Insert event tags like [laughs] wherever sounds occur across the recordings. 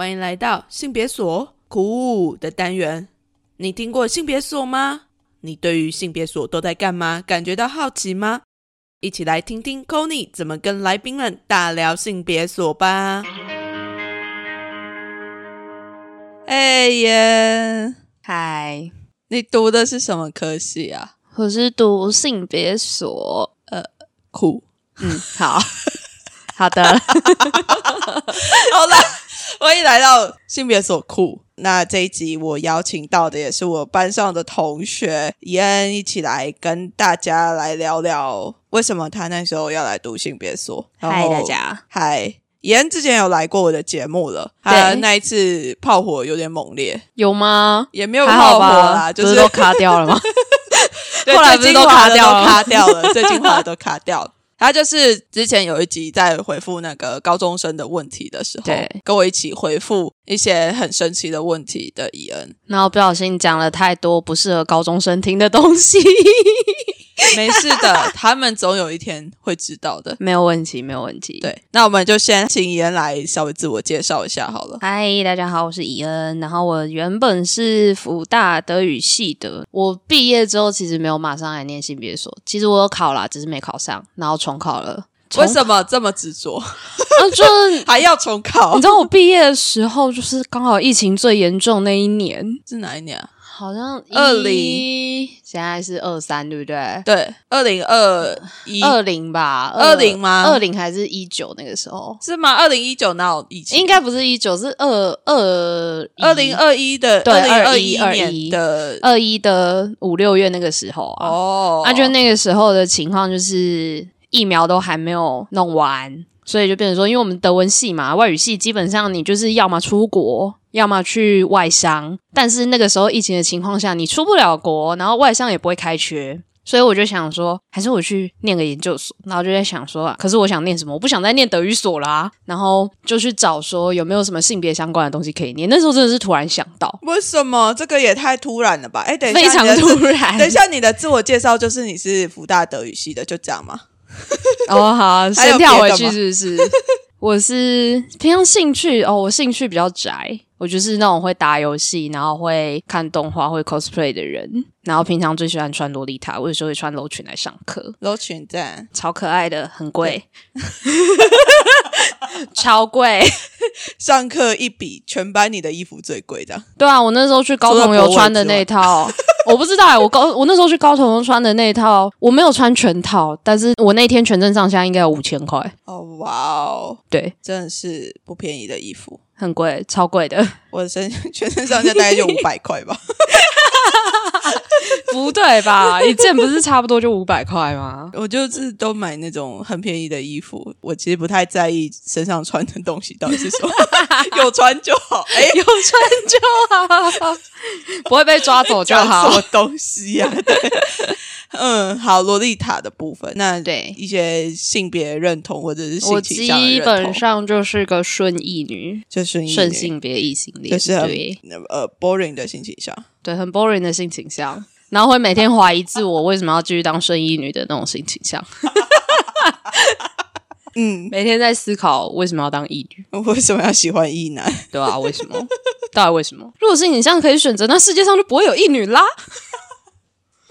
欢迎来到性别所酷的单元。你听过性别所吗？你对于性别所都在干嘛感觉到好奇吗？一起来听听 c o n y 怎么跟来宾们大聊性别所吧。哎呀，嗨，你读的是什么科系啊？我是读性别所，酷。嗯，[laughs] 好，好的，[laughs] 好了，欢迎来到性别所库。那这一集我邀请到的也是我班上的同学怡恩，一起来跟大家来聊聊为什么他那时候要来读性别所。然嗨大家，嗨，怡恩之前有来过我的节目了，那一次炮火有点猛烈，有吗？也没有炮火啦，就是都卡掉了吗？[laughs] [laughs] 对后来不是都卡掉了卡掉了，最精华的都卡掉了。他就是之前有一集在回复那个高中生的问题的时候对，跟我一起回复一些很神奇的问题的伊恩。然后不小心讲了太多不适合高中生听的东西，[laughs] 没事的，他们总有一天会知道的。没有问题，没有问题。，对，那我们就先请伊恩来稍微自我介绍一下好了。嗨，大家好，我是伊恩。然后我原本是福大德语系的，我毕业之后其实没有马上来念性别所，其实我有考啦，只是没考上，然后重考了。为什么这么执着，啊，就 [laughs] 是还要重考你知？道我毕业的时候，就是刚好疫情最严重那一年，是哪一年啊？好像二零现在是二三，对不对？对，二零二一二零吧，二零吗二零还是一九那个时候？是吗？二零一九哪有疫情？应该不是一九，是二二二零二一的对二零二21的二一的五六月那个时候啊。哦，啊，就那个时候的情况就是疫苗都还没有弄完，所以就变成说，因为我们德文系嘛，外语系基本上你就是要么出国，要么去外商。但是那个时候疫情的情况下，你出不了国，然后外商也不会开缺。所以我就想说，还是我去念个研究所。然后就在想说啊，可是我想念什么？我不想再念德语所啦、[laughs] 然后就去找说有没有什么性别相关的东西可以念。那时候真的是突然想到，为什么这个也太突然了吧？哎，等一下，非常的突然。[laughs] 等一下，你的自我介绍就是你是福大德语系的，就这样吗？[laughs] 哦，好，先跳回去是不是？我是平常兴趣哦，我兴趣比较宅，我就是那种会打游戏，然后会看动画、会 cosplay 的人。然后平常最喜欢穿洛丽塔，我有时候会穿楼裙来上课，楼群站超可爱的，很贵，[laughs] 超贵。上课一比全班你的衣服最贵，这样。对啊，我那时候去高同游穿的那套，我不知道、欸，我高我那时候去高同游穿的那套，我没有穿全套，但是我那天全身上下应该有五千块，哦，哇哦，对，真的是不便宜的衣服。很贵，超贵的。[laughs] 我的身 [laughs] 全身上下大概就五百块吧。[laughs] 不对吧？一件不是差不多就五百块吗？我就是都买那种很便宜的衣服，我其实不太在意身上穿的东西到底是什么，有穿就好。哎、有穿就好，不会被抓走就好什好么。东西呀、对，嗯，好，洛丽塔的部分，那对一些性别认同或者是我性倾向的基本上就是个顺义女，就是顺性别异性恋，就是很对呃 boring 的性倾向。对，很 boring 的性倾向，然后会每天怀疑自我为什么要继续当顺义女的那种性倾向，[laughs] 嗯，每天在思考为什么要当异女，[laughs] 为什么要喜欢异男？对吧、为什么？到底为什么？如果是你这样可以选择，那世界上就不会有异女啦。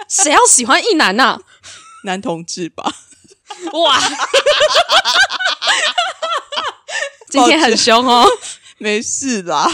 谁要喜欢一男呐、男同志吧？哇！[laughs] 今天很凶哦。没事啦。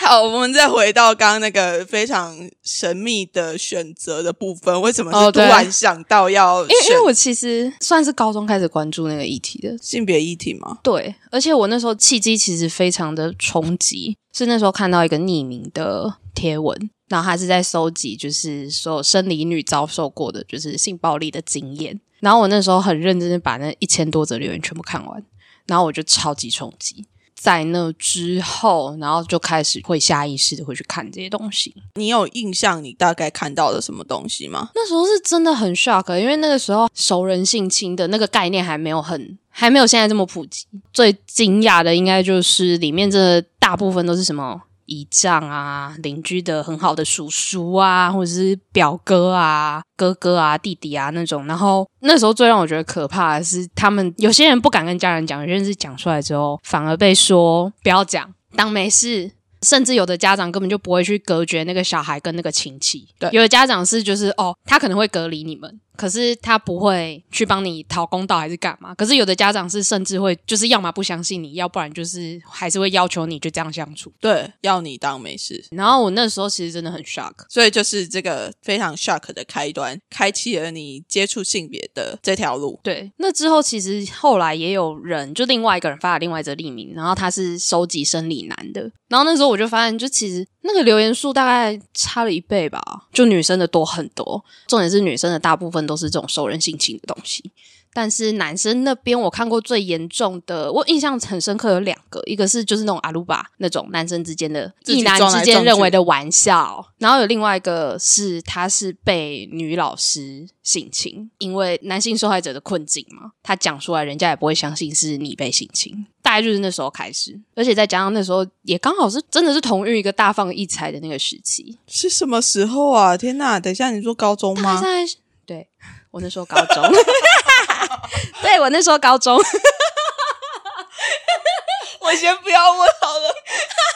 好，我们再回到刚刚那个非常神秘的选择的部分，为什么是突然想到要因为因为我其实算是高中开始关注那个议题的，性别议题吗？对，而且我那时候契机其实非常的冲击，是那时候看到一个匿名的贴文，然后他是在搜集就是所有生理女遭受过的就是性暴力的经验，然后我那时候很认真的把那一千多则留言全部看完，然后我就超级冲击。在那之后，然后就开始会下意识的会去看这些东西。你有印象你大概看到了什么东西吗？那时候是真的很 shock，因为那个时候熟人性侵的那个概念还没有很，还没有现在这么普及。最惊讶的应该就是里面这大部分都是什么姨丈啊、邻居的很好的叔叔啊，或者是表哥啊、哥哥啊、弟弟啊那种。然后那时候最让我觉得可怕的是，他们有些人不敢跟家人讲，有些人是讲出来之后，反而被说不要讲。当没事。[laughs] 甚至有的家长根本就不会去隔绝那个小孩跟那个亲戚，对有的家长是就是哦，他可能会隔离你们，可是他不会去帮你讨公道还是干嘛。可是有的家长是甚至会就是要么不相信你，要不然就是还是会要求你就这样相处。对，要你当没事。然后我那时候其实真的很 shock，所以就是这个非常 shock 的开端，开启了你接触性别的这条路。对，那之后其实后来也有人，就另外一个人发了另外一则匿名，然后他是收集生理男的，然后那时候我就发现，就其实那个留言数大概差了一倍吧，就女生的多很多。重点是女生的大部分都是这种受人性情的东西，但是男生那边我看过最严重的，我印象很深刻有两个，一个是就是那种阿鲁巴那种男生之间的自己异男之间认为的玩笑，然后有另外一个是他是被女老师性侵，因为男性受害者的困境嘛，他讲出来人家也不会相信是你被性侵。大概就是那时候开始，而且再加上那时候也刚好是真的是同育一个大放异彩的那个时期，是什么时候啊？天哪！等一下，你说高中吗？对我那时候高中，[laughs] [laughs] 对我那时候高中，[laughs] 我先不要问好了。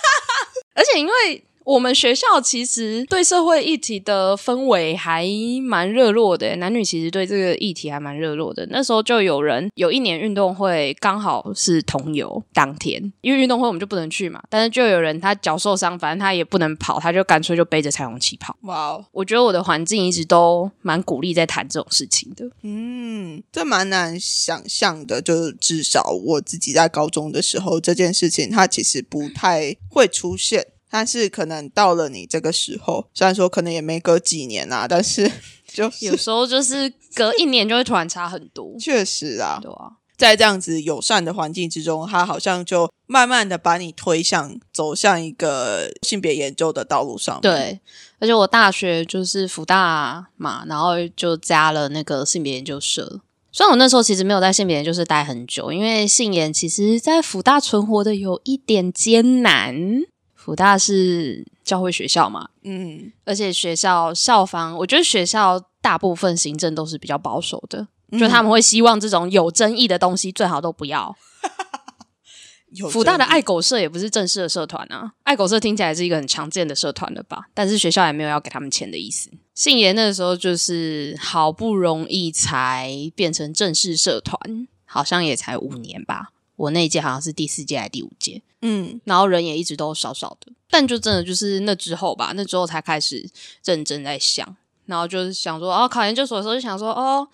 [laughs] 而且因为我们学校其实对社会议题的氛围还蛮热络的，男女其实对这个议题还蛮热络的。那时候就有人有一年运动会刚好是同游当天，因为运动会我们就不能去嘛，但是就有人他脚受伤，反正他也不能跑，他就干脆就背着彩虹旗跑。哇哦，我觉得我的环境一直都蛮鼓励在谈这种事情的。嗯，这蛮难想象的。就是至少我自己在高中的时候，这件事情它其实不太会出现。但是可能到了你这个时候，虽然说可能也没隔几年啊，但是 [laughs] 就是有时候就是隔一年就会突然差很多，[laughs] 确实啊，对啊。在这样子友善的环境之中，他好像就慢慢的把你推向走向一个性别研究的道路上。对，而且我大学就是福大嘛，然后就加了那个性别研究社。虽然我那时候其实没有在性别研究社待很久，因为性研其实在福大存活的有一点艰难。福大是教会学校嘛，嗯，而且学校校方，我觉得学校大部分行政都是比较保守的，就他们会希望这种有争议的东西最好都不要。[laughs] 有福大的爱狗社也不是正式的社团啊，爱狗社听起来是一个很常见的社团了吧？但是学校也没有要给他们钱的意思。信研那时候就是好不容易才变成正式社团，好像也才五年吧。我那一届好像是第四届还是第五届，嗯，然后人也一直都少少的，但就真的就是那之后吧，那之后才开始认真在想，然后就是想说，哦，考研究所的时候就想说，哦，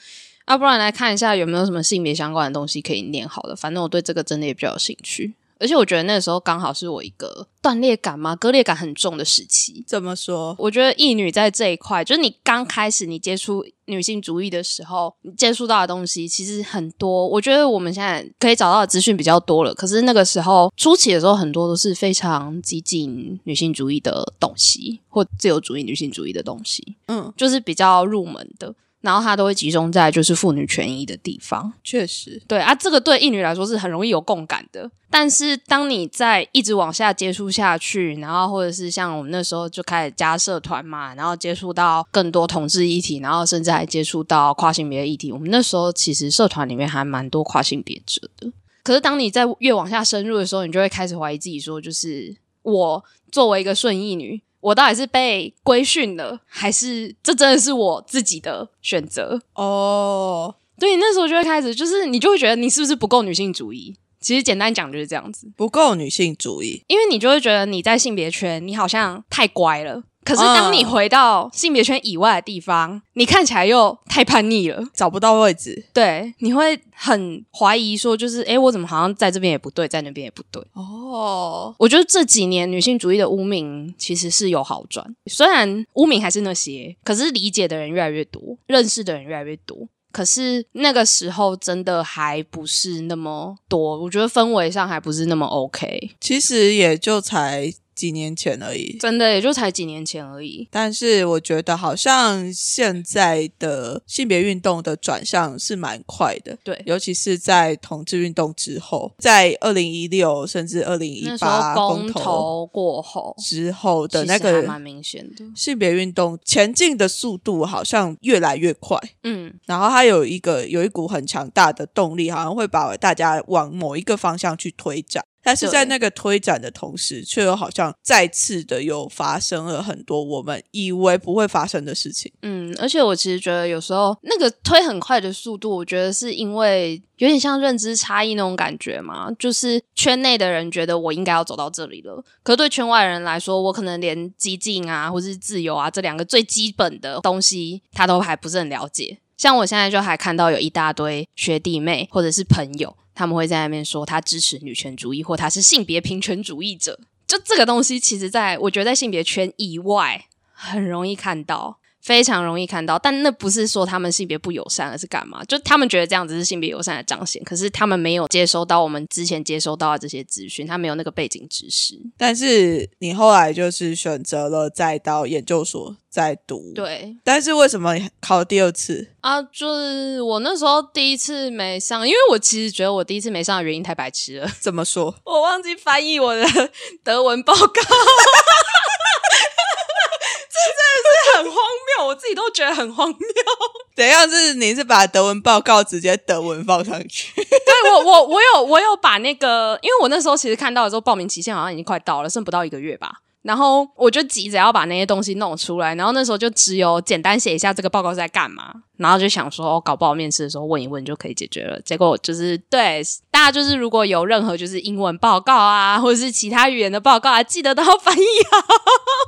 要、不然来看一下有没有什么性别相关的东西可以念好的，反正我对这个真的也比较有兴趣，而且我觉得那个时候刚好是我一个断裂感嘛，割裂感很重的时期。怎么说？我觉得异女在这一块，就是你刚开始你接触女性主义的时候，你接触到的东西其实很多。我觉得我们现在可以找到的资讯比较多了，可是那个时候初期的时候，很多都是非常激进女性主义的东西，或自由主义女性主义的东西，嗯，就是比较入门的。然后它都会集中在就是妇女权益的地方，确实，对啊，这个对异女来说是很容易有共感的。但是当你在一直往下接触下去，然后或者是像我们那时候就开始加社团嘛，然后接触到更多同志议题，然后甚至还接触到跨性别议题。我们那时候其实社团里面还蛮多跨性别者的。可是当你在越往下深入的时候，你就会开始怀疑自己，说就是我作为一个顺义女。我到底是被规训了，还是这真的是我自己的选择？哦，对你那时候就会开始，就是你就会觉得你是不是不够女性主义？其实简单讲就是这样子，不够女性主义，因为你就会觉得你在性别圈，你好像太乖了。可是当你回到性别圈以外的地方，你看起来又太叛逆了。找不到位置。对，你会很怀疑说，就是诶，我怎么好像在这边也不对，在那边也不对。哦，我觉得这几年女性主义的污名其实是有好转，虽然污名还是那些，可是理解的人越来越多，认识的人越来越多。可是那个时候真的还不是那么多，我觉得氛围上还不是那么 OK，其实也就才几年前而已。真的也就才几年前而已。但是我觉得好像现在的性别运动的转向是蛮快的，对，尤其是在同志运动之后，在二零一六甚至二零一八候公投投过后之后的那个蛮明显的。性别运动前进的速度好像越来越快，嗯，然后它有一个有一股很强大的动力，好像会把大家往某一个方向去推展。但是在那个推展的同时，却又好像再次的又发生了很多我们以为不会发生的事情。嗯，而且我其实觉得有时候那个推很快的速度，我觉得是因为有点像认知差异那种感觉嘛，就是圈内的人觉得我应该要走到这里了，可是对圈外人来说，我可能连激进啊，或是自由啊这两个最基本的东西，他都还不是很了解。像我现在就还看到有一大堆学弟妹或者是朋友，他们会在那边说他支持女权主义，或他是性别平权主义者。就这个东西，其实在我觉得在性别圈以外很容易看到，非常容易看到。但那不是说他们性别不友善，而是干嘛？就他们觉得这样子是性别友善的彰显，可是他们没有接收到我们之前接收到的这些资讯，他没有那个背景知识。但是你后来就是选择了再到研究所再读，。对但是为什么考第二次？啊，就是我那时候第一次没上，因为我其实觉得我第一次没上的原因太白痴了，[laughs] 怎么说？我忘记翻译我的 [laughs] 德文报告。[laughs] 这真的是很荒谬，我自己都觉得很荒谬。怎样是你是把德文报告直接德文放上去？对我，我我有我有把那个，因为我那时候其实看到的时候，报名期限好像已经快到了，剩不到一个月吧。然后我就急着要把那些东西弄出来，然后那时候就只有简单写一下这个报告是在干嘛，然后就想说，哦，搞不好面试的时候问一问就可以解决了。结果就是对大家就是如果有任何就是英文报告啊，或者是其他语言的报告啊，记得都要翻译好，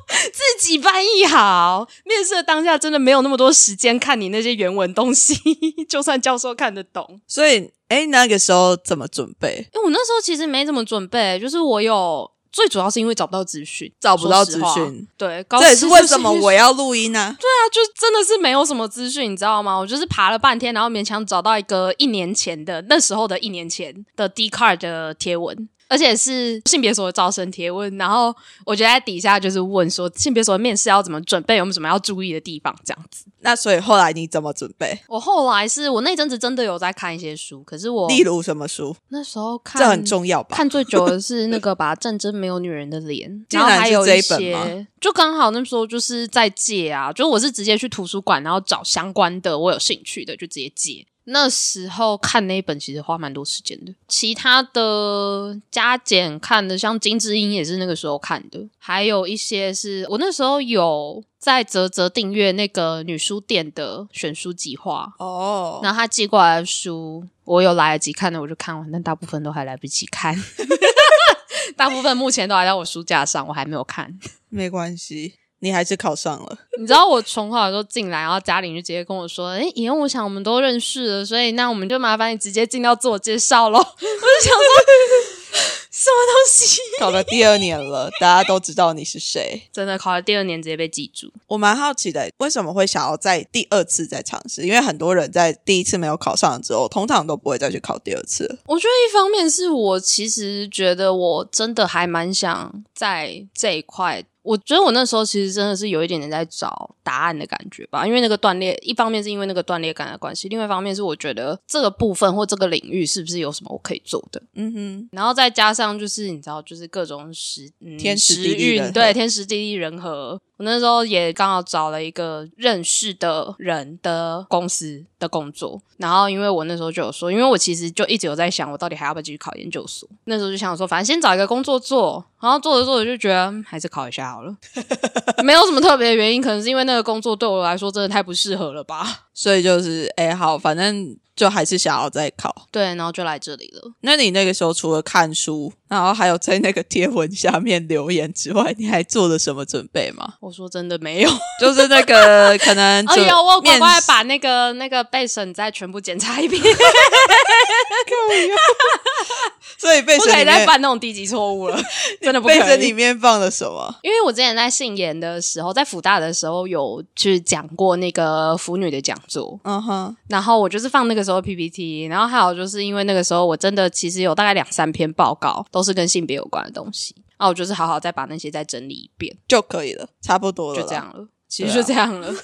自己翻译好。面试的当下真的没有那么多时间看你那些原文东西，[laughs] 就算教授看得懂。所以，哎，那个时候怎么准备？因为我那时候其实没怎么准备，就是我有最主要是因为找不到资讯，找不到资讯，对，高这也是为什么我要录音 [laughs] 呢、啊，就真的是没有什么资讯，你知道吗？我就是爬了半天，然后勉强找到一个一年前的那时候的一年前的 D card 的贴文。而且是性别所的招生贴问，然后我就在底下就是问说性别所的面试要怎么准备，有没有什么要注意的地方，这样子。那所以后来你怎么准备？我后来是我那阵子真的有在看一些书，可是我例如什么书？那时候看这很重要吧？看最久的是那个吧，《战争没有女人的脸》，[laughs] 然后还有一些，就刚好那时候就是在借啊，就我是直接去图书馆，然后找相关的我有兴趣的就直接借。那时候看那一本其实花蛮多时间的，其他的加减看的，像《金智英》也是那个时候看的，还有一些是我那时候有在泽泽订阅那个女书店的选书计划，哦，然后他寄过来的书，我有来得及看的，我就看完，但大部分都还来不及看。[laughs] 大部分目前都还在我书架上，我还没有看。没关系，你还是考上了。[laughs] 你知道我重考的时候进来，然后嘉玲就直接跟我说：“哎，以后我想我们都认识了，所以那我们就麻烦你直接进到自我介绍咯。”我就想说，[laughs] 什么东西？考了第二年了，大家都知道你是谁。真的考了第二年直接被记住。我蛮好奇的，为什么会想要在第二次再尝试？因为很多人在第一次没有考上之后，通常都不会再去考第二次。我觉得一方面是我其实觉得我真的还蛮想在这一块，我觉得我那时候其实真的是有一点点在找答案的感觉吧，因为那个断裂，一方面是因为那个断裂感的关系，另外一方面是我觉得这个部分或这个领域是不是有什么我可以做的，嗯哼，然后再加上就是你知道，就是各种时、嗯、天时时地对，天时地利人和。我那时候也刚好找了一个认识的人的公司的工作，然后因为我那时候就有说，因为我其实就一直有在想，我到底还要不要继续考研究所。那时候就想说，反正先找一个工作做，然后做着做着就觉得嗯还是考一下好了，[laughs] 没有什么特别的原因，可能是因为那个工作对我来说真的太不适合了吧。所以就是，哎，好，反正就还是想要再考。对，然后就来这里了。那你那个时候除了看书，然后还有在那个贴文下面留言之外，你还做了什么准备吗？我说真的没有。[laughs] 就是那个可能 [laughs] 哎呦，我赶快把那个那个背审再全部检查一遍，[laughs] [laughs] 所以备不可以再犯那种低级错误了，[laughs] 真的不可备审里。面放了什么？因为我之前在信研的时候，在辅大的时候有去讲过那个腐女的讲座，嗯哼，然后我就是放那个时候 PPT，然后还有就是因为那个时候我真的其实有大概两三篇报告都是跟性别有关的东西，那我就是好好再把那些再整理一遍，就可以了，差不多了。就这，样了。其实就这样了，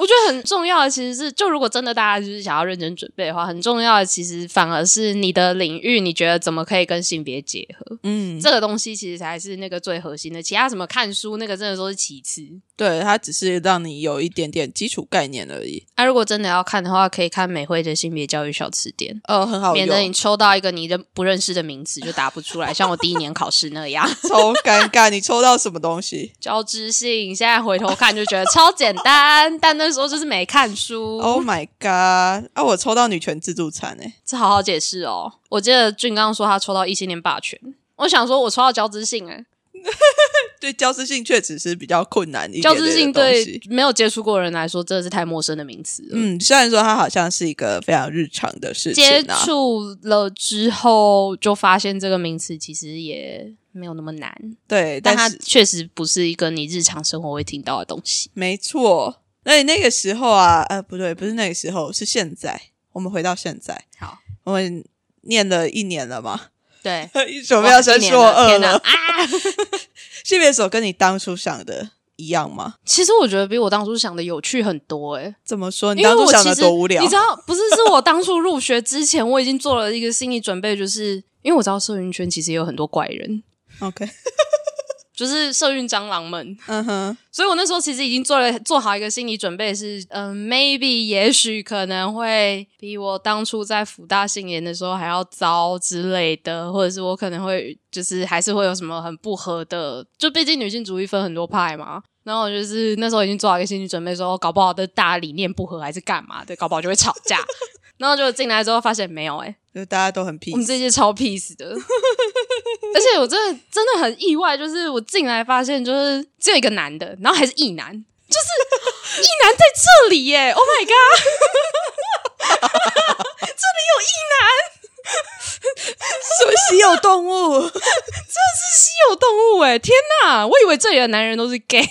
我觉得很重要的其实是，就如果真的大家就是想要认真准备的话，很重要的其实反而是你的领域，你觉得怎么可以跟性别结合？嗯，这个东西其实才是那个最核心的，其他什么看书那个真的都是其次。对，它只是让你有一点点基础概念而已。那、如果真的要看的话，可以看美惠的性别教育小词典。呃，很好免得你，抽到一个你认不认识的名词就答不出来，像我第一年考试那样。[laughs] 超尴尬。你抽到什么东西 [laughs] 交织性，现在回头看就觉得超简单，但那时候就是没看书。？Oh my god！啊，我抽到女权自助餐诶、这好好解释哦。我记得俊刚刚说他抽到异性恋霸权，我想说我抽到交织性、欸，[laughs] 对交织性确实是比较困难一点交点的织性对没有接触过人来说真的是太陌生的名词。嗯，虽然说它好像是一个非常日常的事情接啊，触了之后，就发现这个名词其实也没有那么难，对，但它确实不是一个你日常生活会听到的东西。没错。那你那个时候啊，呃，不对，不是那个时候，是现在。我们回到现在，好，我们念了一年了嘛，对，[laughs] 准备要升哇一年硕二天哪了。啊！性别手跟你当初想的一样吗？其实我觉得比我当初想的有趣很多、欸，怎么说？你当初想的多无聊？你知道，不是是我当初入学之前，我已经做了一个心理准备，就是因为我知道社运圈其实也有很多怪人，[laughs] OK，就是社运蟑螂们，嗯哼，所以我那时候其实已经做了做好一个心理准备是，嗯、m a y b e 也许可能会比我当初在福大信研的时候还要糟之类的，或者是我可能会就是还是会有什么很不合的，就毕竟女性主义分很多派嘛。然后我就是那时候已经做好一个心理准备说搞不好的大家理念不合还是干嘛的，搞不好就会吵架。[laughs] 然后就进来之后发现没有、欸，就大家都很 peace。我们这些超 peace 的，而且我真的真的很意外，就是我进来发现，就是只有一个男的，然后还是异男，就是 [laughs] 异男在这里耶！Oh my god，[laughs] 这里有异男，[laughs] 什么稀有动物？这是稀有动物哎！天哪，我以为这里的男人都是 gay，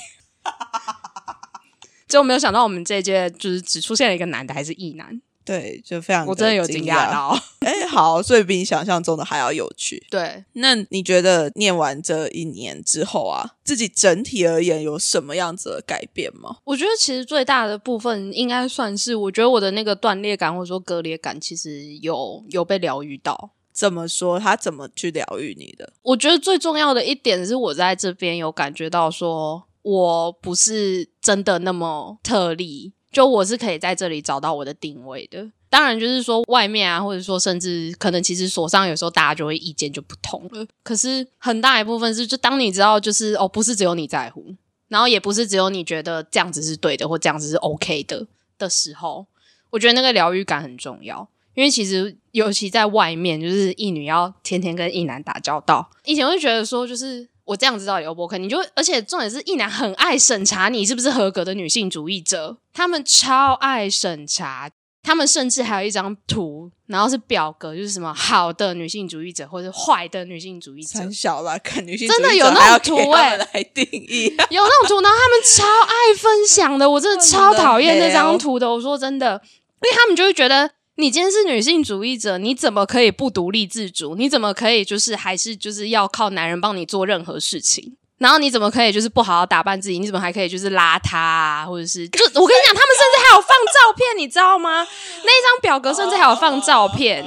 结果没有想到我们这一届就是只出现了一个男的，还是异男，对，就非常我真的有惊惊讶。到。[laughs] 哎，好，所以比你想象中的还要有趣。对，那你觉得念完这一年之后啊，自己整体而言有什么样子的改变吗？我觉得其实最大的部分应该算是，我觉得我的那个断裂感或者说割裂感，其实有有被疗愈到。怎么说？他怎么去疗愈你的？我觉得最重要的一点是我在这边有感觉到说，我不是真的那么特例，就我是可以在这里找到我的定位的。当然，就是说外面啊，或者说甚至可能其实所上有时候大家就会意见就不同了。可是很大一部分是，就当你知道，就是哦，不是只有你在乎，然后也不是只有你觉得这样子是对的或这样子是 OK 的的时候，我觉得那个疗愈感很重要。因为其实尤其在外面，就是一女要天天跟一男打交道，以前会觉得说，就是我这样子到底 O 不 OK？你就而且重点是一男很爱审查你是不是合格的女性主义者，他们超爱审查。他们甚至还有一张图，然后是表格，就是什么好的女性主义者或者坏的女性主义者，很小啦，看女性真的有那种图欸来定义。有那种图，然后他们超爱分享的，我真的超 [laughs] 讨厌那张图的。我说真的，因为他们就会觉得，你今天是女性主义者，你怎么可以不独立自主？你怎么可以就是还是就是要靠男人帮你做任何事情？然后你怎么可以就是不好好打扮自己？你怎么还可以就是邋遢啊？或者是 [laughs] 就我跟你讲，他们甚至还有放照片，你知道吗？那一张表格甚至还有放照片。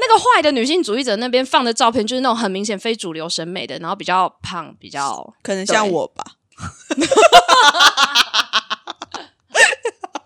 那个坏的女性主义者那边放的照片，就是那种很明显非主流审美的，然后比较胖，比较可能像我吧，[laughs]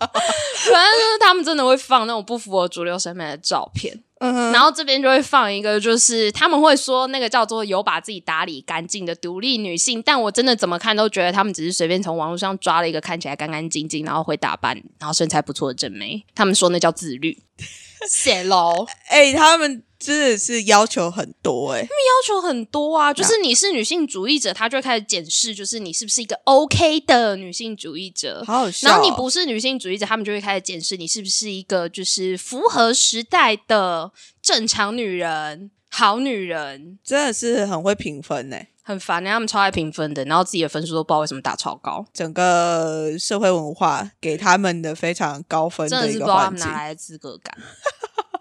[laughs] 就是他们真的会放那种不符合主流审美的照片，嗯，然后这边就会放一个，就是他们会说那个叫做有把自己打理干净的独立女性，但我真的怎么看都觉得他们只是随便从网络上抓了一个看起来干干净净，然后会打扮，然后身材不错的正妹，他们说那叫自律，[laughs] 写喽。哎、他们真的是要求很多哎、要求很多啊，就是你是女性主义者，他就会开始检视，就是你是不是一个 OK 的女性主义者。好好笑、哦。然后你不是女性主义者，他们就会开始检视你是不是一个就是符合时代的正常女人、好女人。真的是很会评分哎、很烦，他们超爱评分的，然后自己的分数都不知道为什么打超高，整个社会文化给他们的非常高分真的一个是不知道他。们哪来的资格感。[laughs]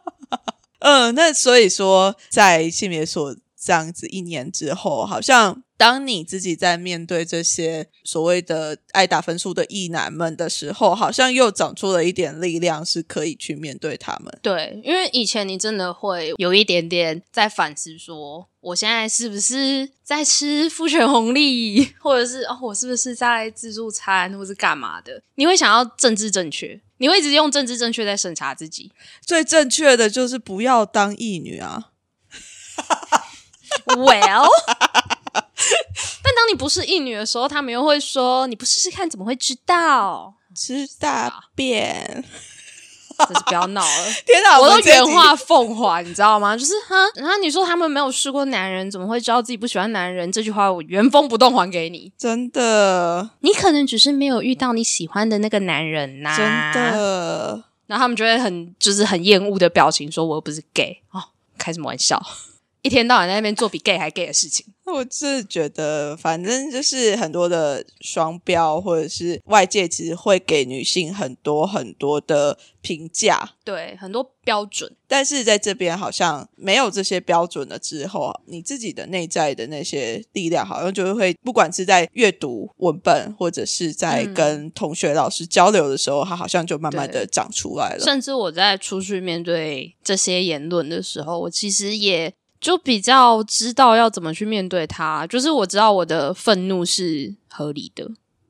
嗯，那所以说，在性别所这样子一年之后，好像当你自己在面对这些所谓的爱打分数的异男们的时候，好像又长出了一点力量，是可以去面对他们。对，因为以前你真的会有一点点在反思，说我现在是不是在吃父权红利，或者是哦，我是不是在自助餐，或是干嘛的？你会想要政治正确，你会一直用政治正确在审查自己。最正确的就是不要当义女啊！Well，但当你不是义女的时候，他们又会说你不试试看怎么会知道？吃大便，真是不要闹了。[laughs] 天哪！我都原话奉还，你知道吗？就是哈，然后你说他们没有试过男人，怎么会知道自己不喜欢男人？这句话我原封不动还给你。真的你可能只是没有遇到你喜欢的那个男人呐、真。的。然后他们就会很就是很厌恶的表情，说我又不是 gay 哦，开什么玩笑？一天到晚在那边做比 gay 还 gay 的事情。[laughs] 我是觉得，反正就是很多的双标，或者是外界其实会给女性很多很多的评价，对，很多标准。但是在这边好像没有这些标准了之后，你自己的内在的那些力量，好像就会不管是在阅读文本，或者是在嗯跟同学老师交流的时候，它好像就慢慢的长出来了。甚至我在出去面对这些言论的时候，我其实也就比较知道要怎么去面对它。就是我知道我的愤怒是合理的，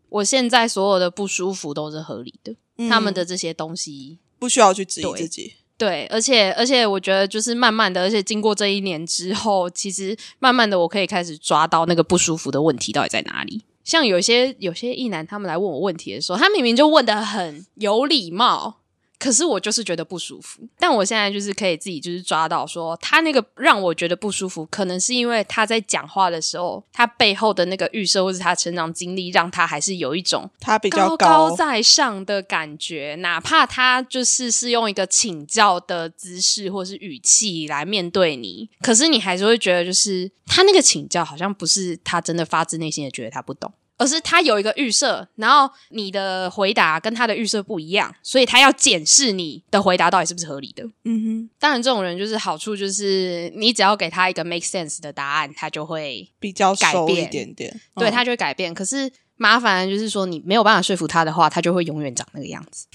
我现在所有的不舒服都是合理的。嗯他们的这些东西，不需要去质疑自己，对，而且而且我觉得就是慢慢的，而且经过这一年之后，其实慢慢的我可以开始抓到那个不舒服的问题到底在哪里。像有些有些异男他们来问我问题的时候，他明明就问的很有礼貌，可是我就是觉得不舒服。但我现在就是可以自己就是抓到说，他那个让我觉得不舒服，可能是因为他在讲话的时候，他背后的那个预设或是他成长经历，让他还是有一种他比较高高在上的感觉，哪怕他就是是用一个请教的姿势或是语气来面对你，可是你还是会觉得，就是他那个请教好像不是他真的发自内心的觉得他不懂。而是他有一个预设，然后你的回答跟他的预设不一样，所以他要检视你的回答到底是不是合理的。嗯哼，当然，这种人就是好处就是你只要给他一个 make sense 的答案，他就会比较改变一变点点，对嗯。他就会改变。可是麻烦的就是说，你没有办法说服他的话，他就会永远长那个样子，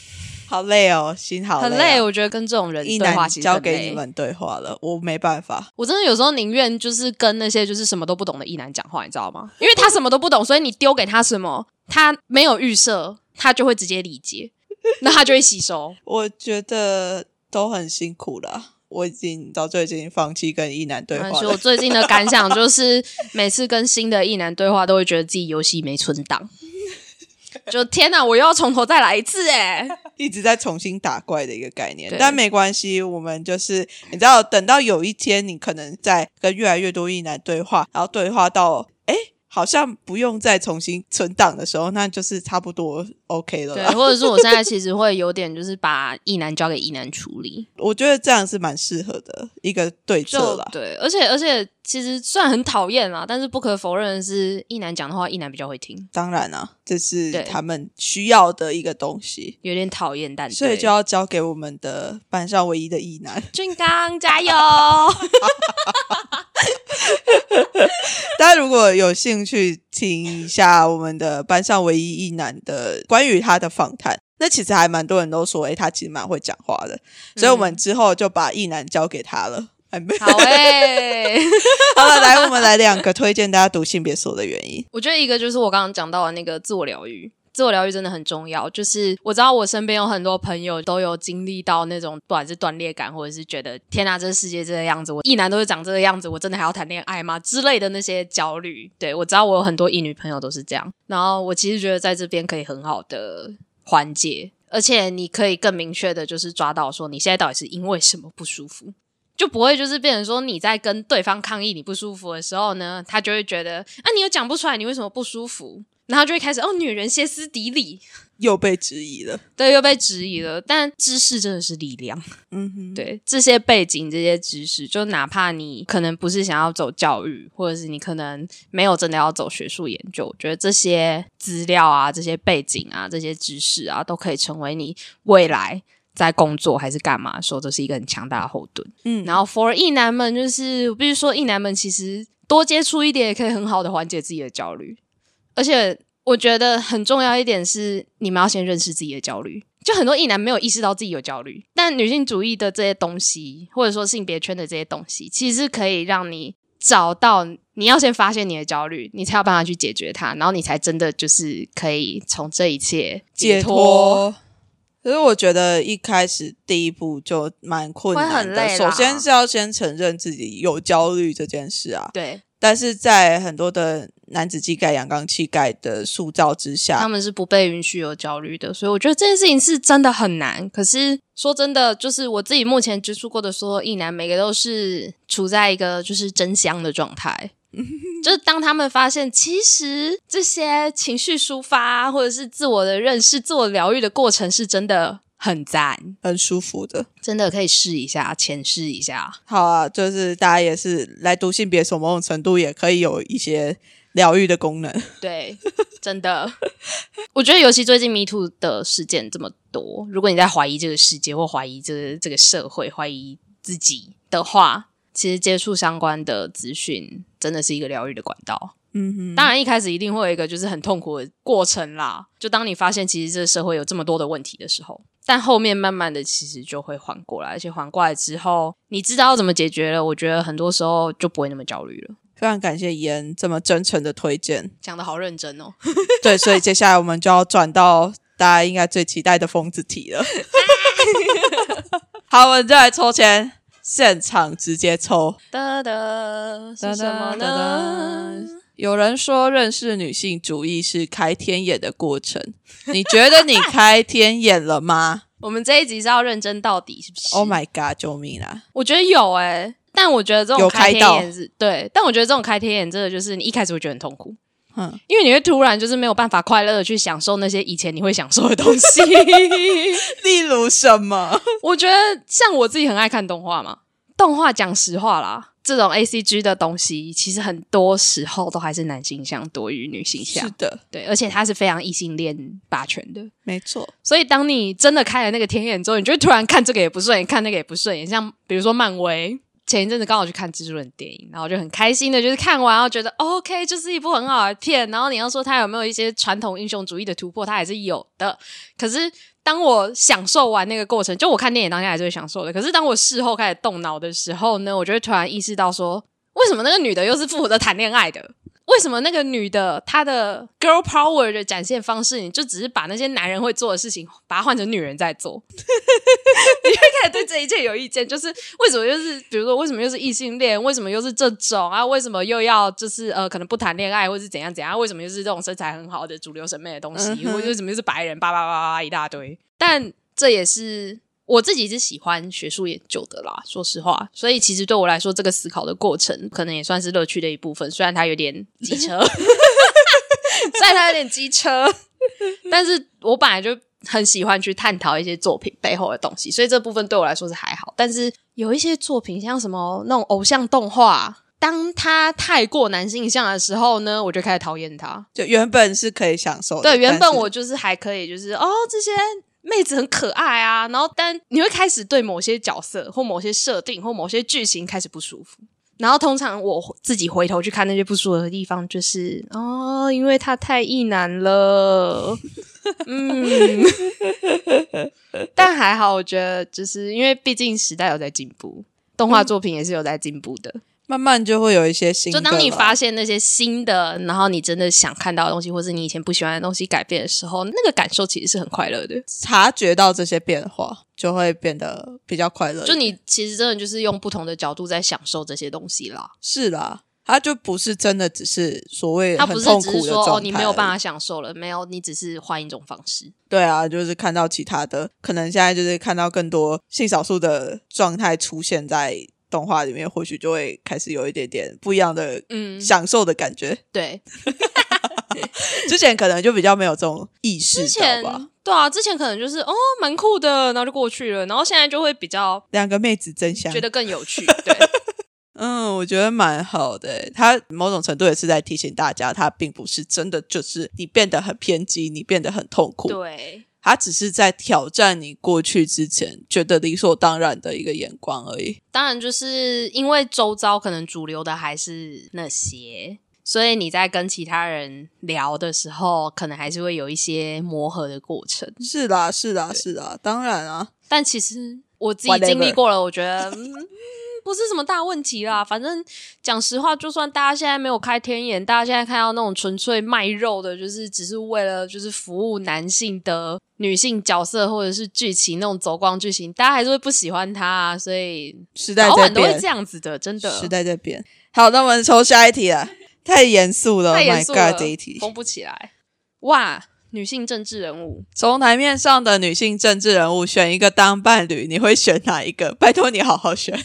好累哦，心好累很累哦。我觉得跟这种人一对话其实交给你。们对话了，我没办法。我真的有时候宁愿就是跟那些就是什么都不懂的异男讲话，你知道吗？因为他什么都不懂，所以你丢给他什么，他没有预设，他就会直接理解，那他就会吸收。[laughs] 我觉得都很辛苦了。我已经到最近放弃跟一男对话所以我。最近的感想就 [laughs] 是，每次跟新的异男对话，都会觉得自己游戏没存档。就天哪，我又要从头再来一次哎！[laughs] 一直在重新打怪的一个概念，但没关系，我们就是你知道，等到有一天你可能在跟越来越多异男对话，然后对话到哎，好像不用再重新存档的时候，那就是差不多 OK 了对，或者是我现在其实会有点就是把异男交给异男处理，我觉得这样是蛮适合的一个对策啦。对，而且而且其实虽然很讨厌啦，但是不可否认的是，异男讲的话，异男比较会听，当然啊，这是他们需要的一个东西，有点讨厌，但对所以就要交给我们的班上唯一的一男。俊刚加油！[laughs] 大家如果有兴趣听一下我们的班上唯一一男的关于他的访谈，那其实还蛮多人都说，诶、他其实蛮会讲话的，所以我们之后就把一男交给他了。哎，没好诶、[laughs] 好了，来，我们来两个推荐大家读性别所的原因。我觉得一个就是我刚刚讲到的那个自我疗愈。自我疗愈真的很重要，就是我知道我身边有很多朋友都有经历到那种不管是断裂感，或者是觉得天哪，这个世界这个样子，我一男都是长这个样子，我真的还要谈恋爱吗之类的那些焦虑。对我知道我有很多异女朋友都是这样，然后我其实觉得在这边可以很好的缓解，而且你可以更明确的就是抓到说你现在到底是因为什么不舒服。就不会就是变成说你在跟对方抗议你不舒服的时候呢，他就会觉得啊你又讲不出来你为什么不舒服，然后就会开始哦女人歇斯底里，[laughs] 又被质疑了，对又被质疑了。但知识真的是力量，嗯哼，对这些背景这些知识，就哪怕你可能不是想要走教育，或者是你可能没有真的要走学术研究，我觉得这些资料啊、这些背景啊、这些知识啊，都可以成为你未来。在工作还是干嘛的时候，都是一个很强大的后盾。嗯，然后 for 异男们，就是我必须说，异男们其实多接触一点，也可以很好的缓解自己的焦虑。而且我觉得很重要一点是，你们要先认识自己的焦虑。就很多异男没有意识到自己有焦虑，但女性主义的这些东西，或者说性别圈的这些东西，其实可以让你找到。你要先发现你的焦虑，你才有办法去解决它，然后你才真的就是可以从这一切解脱。可是我觉得一开始第一步就蛮困难的，首先是要先承认自己有焦虑这件事啊。对。但是在很多的男子气概、阳刚气概的塑造之下，他们是不被允许有焦虑的，所以我觉得这件事情是真的很难。可是说真的，就是我自己目前接触过的所有异男，每个都是处在一个就是真香的状态，[laughs] 就是当他们发现其实这些情绪抒发或者是自我的认识、自我疗愈的过程是真的。很赞，很舒服的，真的可以试一下，浅试一下。好啊，就是大家也是来读性别，所某种程度也可以有一些疗愈的功能。[laughs] 对，真的，我觉得尤其最近 Me Too 的事件这么多，如果你在怀疑这个世界或怀疑这这个社会、怀疑自己的话，其实接触相关的资讯真的是一个疗愈的管道。嗯哼，当然一开始一定会有一个就是很痛苦的过程啦。就当你发现其实这个社会有这么多的问题的时候。但后面慢慢的，其实就会缓过来，而且缓过来之后，你知道怎么解决了，我觉得很多时候就不会那么焦虑了。非常感谢妍这么真诚的推荐，讲的好认真哦。[laughs] 对，所以接下来我们就要转到大家应该最期待的疯子题了。[laughs] [laughs] 好，我们就来抽签，现场直接抽。哒哒，是什么呢？有人说，认识女性主义是开天眼的过程。[laughs] 你觉得你开天眼了吗？我们这一集是要认真到底，是不是？Oh my god！救命啊！我觉得有诶，但我觉得这种开天眼是对，但我觉得这种开天眼真的就是你一开始会觉得很痛苦，嗯，因为你会突然就是没有办法快乐的去享受那些以前你会享受的东西，[laughs] 例如什么？我觉得像我自己很爱看动画嘛，动画讲实话啦。这种 A C G 的东西，其实很多时候都还是男性向多于女性向。是的，对，而且它是非常异性恋霸权的，没错。所以当你真的开了那个天眼之后，你就会突然看这个也不顺眼，看那个也不顺眼。像比如说漫威，前一阵子刚好去看蜘蛛人电影，然后就很开心的，就是看完然后觉得 O K，就是一部很好的片。然后你要说它有没有一些传统英雄主义的突破，它还是有的。可是。当我享受完那个过程，就我看电影当下还是会享受的。可是当我事后开始动脑的时候呢，我就会突然意识到说，为什么那个女的又是负责谈恋爱的？为什么那个女的她的 girl power 的展现方式，你就只是把那些男人会做的事情，把它换成女人在做？[laughs] 你会开始对这一切有意见，就是为什么又是比如说为什么又是异性恋？为什么又是这种啊？为什么又要就是呃可能不谈恋爱，或是怎样怎样？为什么又是这种身材很好的主流审美的东西？或者为什么又是白人？叭叭叭叭一大堆。但这也是。我自己是喜欢学术研究的啦，说实话，所以其实对我来说，这个思考的过程可能也算是乐趣的一部分。虽然它有点机车，[laughs] 虽然它有点机车，但是我本来就很喜欢去探讨一些作品背后的东西，所以这部分对我来说是还好。但是有一些作品，像什么那种偶像动画，当他太过男性向的时候呢，我就开始讨厌它。就原本是可以享受的，对，原本我就是还可以，就是哦这些。妹子很可爱啊，然后但你会开始对某些角色或某些设定或某些剧情开始不舒服，然后通常我自己回头去看那些不舒服的地方，就是哦，因为他太意难了，嗯，[laughs] 但还好，我觉得就是因为毕竟时代有在进步，动画作品也是有在进步的。慢慢就会有一些新，就当你发现那些新的，然后你真的想看到的东西，或是你以前不喜欢的东西改变的时候，那个感受其实是很快乐的。察觉到这些变化，就会变得比较快乐。就你其实真的就是用不同的角度在享受这些东西啦。是啦，它就不是真的只是所谓它不是只是说哦，你没有办法享受了，没有，你只是换一种方式。对啊，就是看到其他的，可能现在就是看到更多性少数的状态出现在。动画里面或许就会开始有一点点不一样的嗯享受的感觉。对，[laughs] 之前可能就比较没有这种意识到吧。对啊，之前可能就是哦蛮酷的，然后就过去了。然后现在就会比较两个妹子真香，觉得更有趣。[laughs] 对，嗯，我觉得蛮好的。他某种程度也是在提醒大家，他并不是真的就是你变得很偏激，你变得很痛苦。对。它只是在挑战你过去之前觉得理所当然的一个眼光而已。当然，就是因为周遭可能主流的还是那些，所以你在跟其他人聊的时候，可能还是会有一些磨合的过程。是啦，是啦，是啦，当然啊。但其实我自己经历过了，我觉得。嗯不是什么大问题啦，反正讲实话，就算大家现在没有开天眼，大家现在看到那种纯粹卖肉的，就是只是为了就是服务男性的女性角色或者是剧情那种走光剧情，大家还是会不喜欢他啊。所以时代在变，这样子的，真的时代在变。好，那我们抽下一题了，太严肃了，太严肃了，这一题封不起来。哇！女性政治人物，从台面上的女性政治人物选一个当伴侣，你会选哪一个？拜托你好好选。[laughs]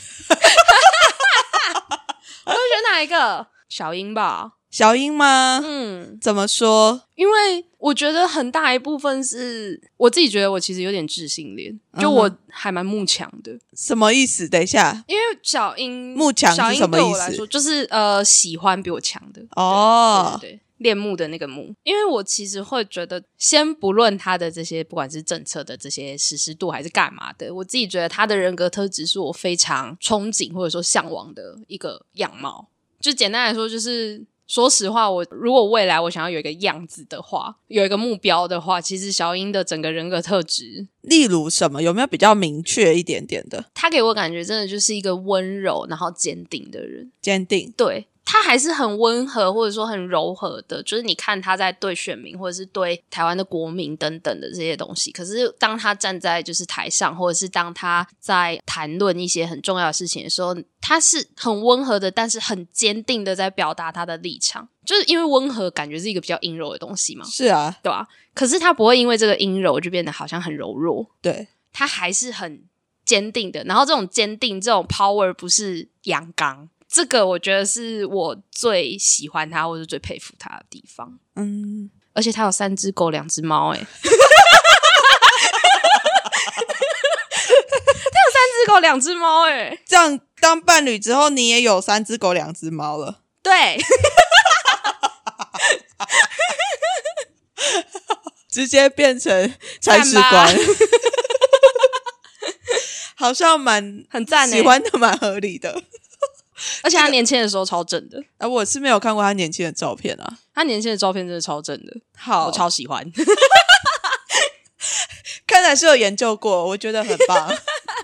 我会选哪一个？小英吧。小英吗？嗯，怎么说？因为我觉得很大一部分是我自己觉得我其实有点自信恋，就我还蛮慕强的。什么意思？等一下，因为小英慕强是什么意思？就是呃，喜欢比我强的。哦，对。恋慕的那个慕，因为我其实会觉得，先不论他的这些，不管是政策的这些实施度还是干嘛的，我自己觉得他的人格特质是我非常憧憬或者说向往的一个样貌。就简单来说，就是说实话，我如果未来我想要有一个样子的话，有一个目标的话，其实小英的整个人格特质，例如什么，有没有比较明确一点点的？他给我感觉真的就是一个温柔然后坚定的人，坚定，对。他还是很温和，或者说很柔和的，就是你看他在对选民或者是对台湾的国民等等的这些东西。可是当他站在就是台上，或者是当他在谈论一些很重要的事情的时候，他是很温和的，但是很坚定的在表达他的立场。就是因为温和感觉是一个比较阴柔的东西嘛，是啊，对吧？可是他不会因为这个阴柔就变得好像很柔弱，对他还是很坚定的。然后这种坚定，这种 power 不是阳刚。这个我觉得是我最喜欢他，或者最佩服他的地方。嗯，而且他有三只狗，两只猫，哎，他有三只狗，两只猫，哎，这样当伴侣之后，你也有三只狗，两只猫了。对，[laughs] 直接变成铲屎官，[laughs] 好像蛮很赞，喜欢的蛮合理的。而且他年轻的时候超正的，啊，我是没有看过他年轻的照片啊。他年轻的照片真的超正的，好，我超喜欢。[laughs] 看来是有研究过，我觉得很棒。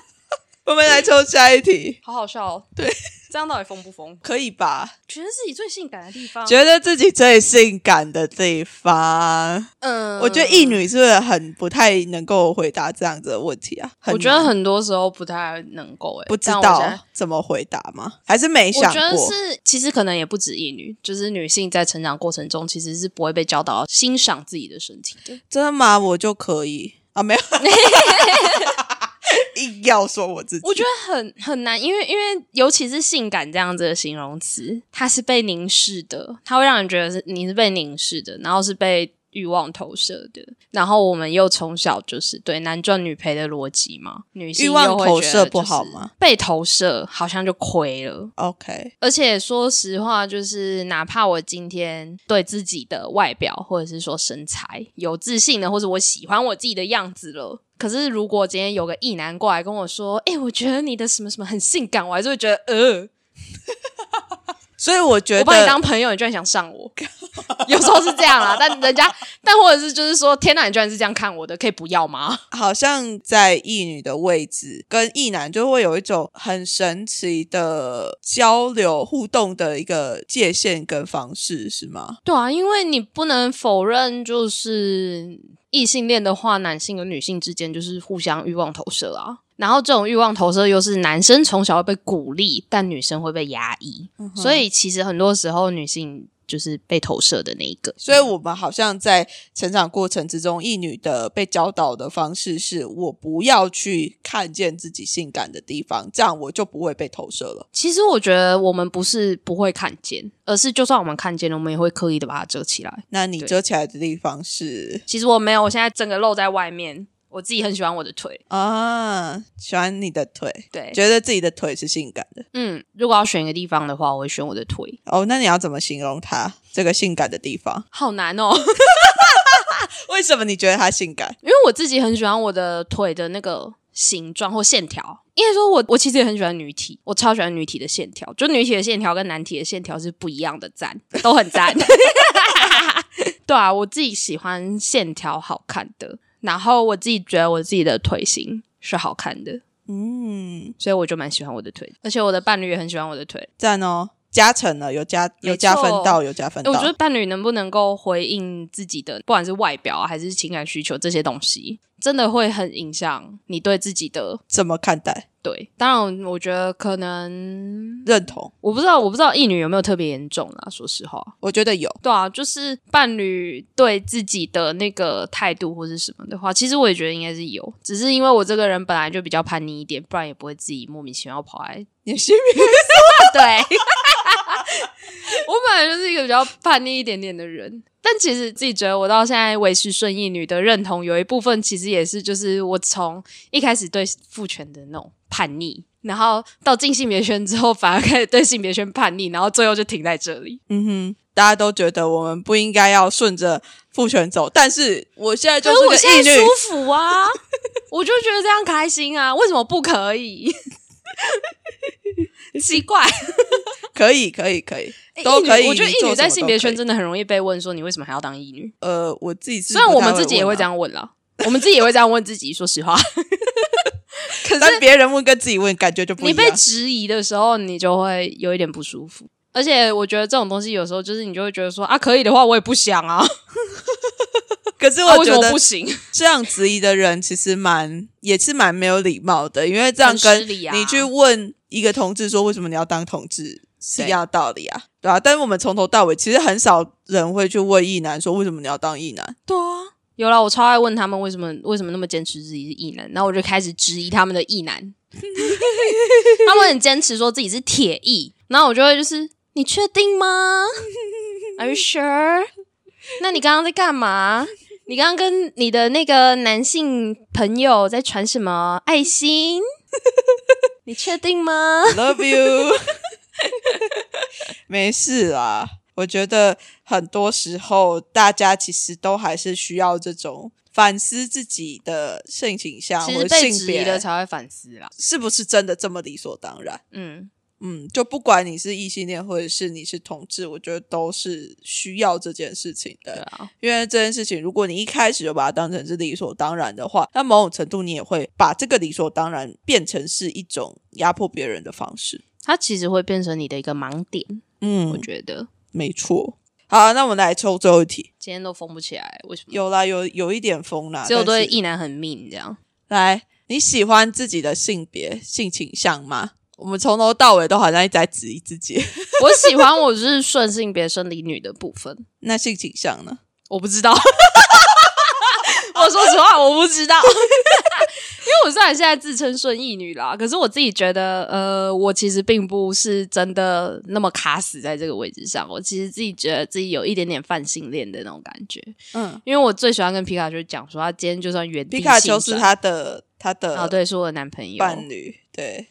[laughs] 我们来抽下一题，好好笑哦。对。这样到底疯不疯？可以吧？觉得自己最性感的地方，觉得自己最性感的地方。嗯，我觉得异女是不是很不太能够回答这样子的问题啊？我觉得很多时候不太能够，哎，不知道怎么回答吗？还是没想过？我觉得是，其实可能也不止异女，就是女性在成长过程中其实是不会被教导欣赏自己的身体的。真的吗？我就可以啊？没有。[laughs] 硬要说我自己，我觉得很很难，因为因为尤其是性感这样子的形容词，它是被凝视的，它会让人觉得是你是被凝视的，然后是被。欲望投射的，然后我们又从小就是对男赚女赔的逻辑嘛，女性欲望投射不好吗？被投射好像就亏了。OK，而且说实话，就是哪怕我今天对自己的外表或者是说身材有自信的，或者我喜欢我自己的样子了，可是如果今天有个异男过来跟我说：“哎，我觉得你的什么什么很性感”，我还是会觉得呃。所以我觉得我把你当朋友，你居然想上我，[laughs] 有时候是这样啦。但人家，但或者是就是说，天哪，你居然是这样看我的，可以不要吗？好像在异女的位置跟异男就会有一种很神奇的交流互动的一个界限跟方式，是吗？对啊，因为你不能否认，就是异性恋的话，男性和女性之间就是互相欲望投射啊。然后这种欲望投射又是男生从小会被鼓励，但女生会被压抑，所以其实很多时候女性就是被投射的那一个。所以我们好像在成长过程之中，一女的被教导的方式是我不要去看见自己性感的地方，这样我就不会被投射了。其实我觉得我们不是不会看见，而是就算我们看见了，我们也会刻意的把它遮起来。那你遮起来的地方是？其实我没有，我现在整个露在外面。我自己很喜欢我的腿啊，喜欢你的腿，对，觉得自己的腿是性感的。嗯，如果要选一个地方的话，我会选我的腿。哦，那你要怎么形容它这个性感的地方？好难哦。[laughs] 为什么你觉得它性感？因为我自己很喜欢我的腿的那个形状或线条。应该说我，我其实也很喜欢女体，我超喜欢女体的线条。就女体的线条跟男体的线条是不一样的，赞都很赞。[laughs] 对啊，我自己喜欢线条好看的，然后我自己觉得我自己的腿型是好看的，嗯，所以我就蛮喜欢我的腿，而且我的伴侣也很喜欢我的腿。赞哦，加成了，有加有加分到，有加分到。我觉得伴侣能不能够回应自己的，不管是外表啊还是情感需求这些东西，真的会很影响你对自己的怎么看待？对。当然，我觉得可能认同？我不知道，我不知道异女有没有特别严重啦。说实话，我觉得有。对啊，就是伴侣对自己的那个态度或是什么的话，其实我也觉得应该是有，只是因为我这个人本来就比较叛逆一点，不然也不会自己莫名其妙跑来你的性别 [laughs] 对，[laughs] 我本来就是一个比较叛逆一点点的人，但其实自己觉得我到现在维持顺义女的认同，有一部分其实也是就是我从一开始对父权的那种叛逆，然后到进性别圈之后，反而开始对性别圈叛逆，然后最后就停在这里。嗯哼，大家都觉得我们不应该要顺着父权走，但是我现在就可是我现在舒，服啊，我就觉得这样开心啊，为什么不可以？[laughs] 奇怪，可以，可以，可以，欸都可以。我觉得异女在性别圈真真的很容易被问说你为什么还要当异女？呃，我自己是虽然我们自己也会这样问啦，我们自己也会这样问自己。[laughs] 说实话，可但是别人问跟自己问感觉就不一样你被。质疑的时候，你就会有一点不舒服。而且我觉得这种东西有时候就是你就会觉得说啊，可以的话我也不想啊，[laughs] 可是我觉得么不行？这样质疑的人其实蛮也是蛮没有礼貌的，因为这样跟你去问一个同志说为什么你要当同志是一样的道理啊，对啊。但是我们从头到尾其实很少人会去问异男说为什么你要当异男，对啊，有了，我超爱问他们为什么为什么那么坚持自己是异男，然后我就开始质疑他们的异男，[laughs] 他们很坚持说自己是铁异，然后我就会就是你确定吗？Are you sure？[laughs] 那你刚刚在干嘛？你刚刚跟你的那个男性朋友在传什么爱心？[laughs] 你确定吗？Love you，[laughs] 没事啦。我觉得很多时候大家其实都还是需要这种反思自己的性倾向或者性别质疑了才会反思啦。是不是真的这么理所当然。嗯，嗯，就不管你是异性恋或者是你是同志，我觉得都是需要这件事情的。对啊，因为这件事情，如果你一开始就把它当成是理所当然的话，那某种程度你也会把这个理所当然变成是一种压迫别人的方式。它其实会变成你的一个盲点，嗯我，觉得没错。好，那我们来抽最后一题。今天都封不起来，为什么？有啦，有有一点疯啦，只有对但是异男很命这样。来，你喜欢自己的性别性倾向吗？我们从头到尾都好像一直在质疑自己。[laughs] 我喜欢我就是顺性别生理女的部分，那性倾向呢？我不知道。[laughs] 我说实话，我不知道，[laughs] 因为我虽然现在自称顺义女啦，可是我自己觉得，呃，我其实并不是真的那么卡死在这个位置上。我其实自己觉得自己有一点点泛性恋的那种感觉，嗯，因为我最喜欢跟皮卡丘讲说，他今天就算原地皮卡丘是他的他的哦，对，是我的男朋友，伴侣，对，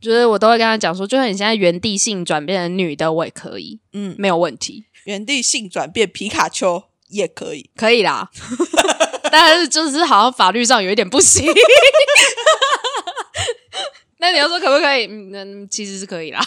就是我都会跟他讲说，就算你现在原地性转变成女的，我也可以，嗯，没有问题，原地性转变皮卡丘也可以。可以啦。但是就是好像法律上有一点不行。那你要说可不可以？嗯，其实是可以啦。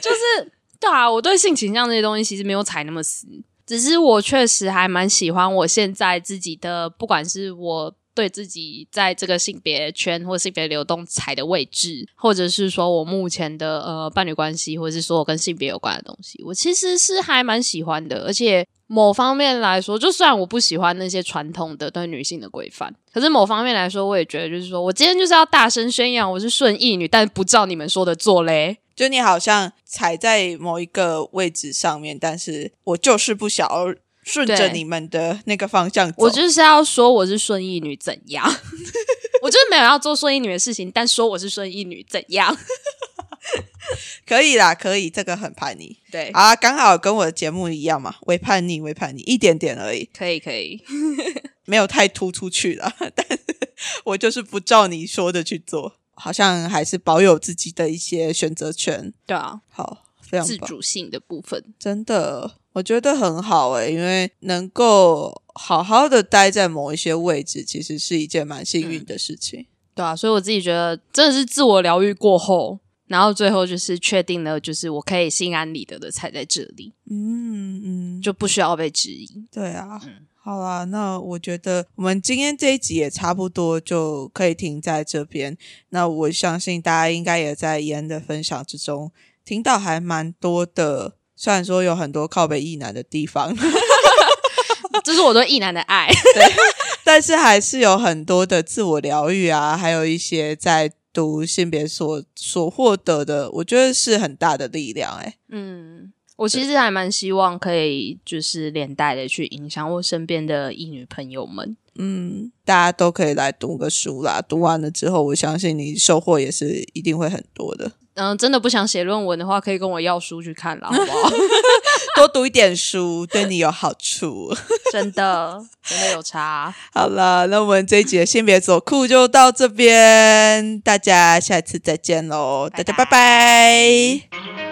就是对啊，我对性倾向这些东西其实没有踩那么死，只是我确实还蛮喜欢我现在自己的，不管是我对自己在这个性别圈或性别流动踩的位置，或者是说我目前的呃伴侣关系，或者是说我跟性别有关的东西，我其实是还蛮喜欢的。而且某方面来说，就算我不喜欢那些传统的对女性的规范，可是某方面来说，我也觉得就是说我今天就是要大声宣扬我是顺义女，但不照你们说的做嘞。就你好像踩在某一个位置上面，但是我就是不想要顺着你们的那个方向走。我就是要说我是顺义女怎样？[laughs] 我就是没有要做顺义女的事情，但说我是顺义女怎样？[laughs] 可以啦，可以，这个很叛逆。对，啊，刚好跟我的节目一样嘛，微叛逆，微叛逆，一点点而已，可以可以，[laughs] 没有太突出去了。但是我就是不照你说的去做，好像还是保有自己的一些选择权。对啊，好，非常自，主性的部分。真的，我觉得很好诶、因为能够好好的待在某一些位置，其实是一件蛮幸运的事情。对啊，所以我自己觉得真的是自我疗愈过后，然后最后就是确定了，就是我可以心安理得的踩在这里，嗯嗯，就不需要被质疑。对啊。好啦，那我觉得我们今天这一集也差不多就可以停在这边。那我相信大家应该也在妍的分享之中听到还蛮多的，虽然说有很多靠北意难的地方，[laughs] 这是我对意男的爱。[laughs] 但是还是有很多的自我疗愈啊，还有一些在读性别所所获得的，我觉得是很大的力量、欸。嗯，我其实还蛮希望可以就是连带的去影响我身边的异女朋友们。嗯，大家都可以来读个书啦，读完了之后，我相信你收获也是一定会很多的。嗯、真的不想写论文的话，可以跟我要书去看啦，好不好？[laughs] 多读一点书对你有好处。[laughs] 真的，真的有差。[laughs] 好了，那我们这一集的性别走酷就到这边，大家下次再见喽，大家拜拜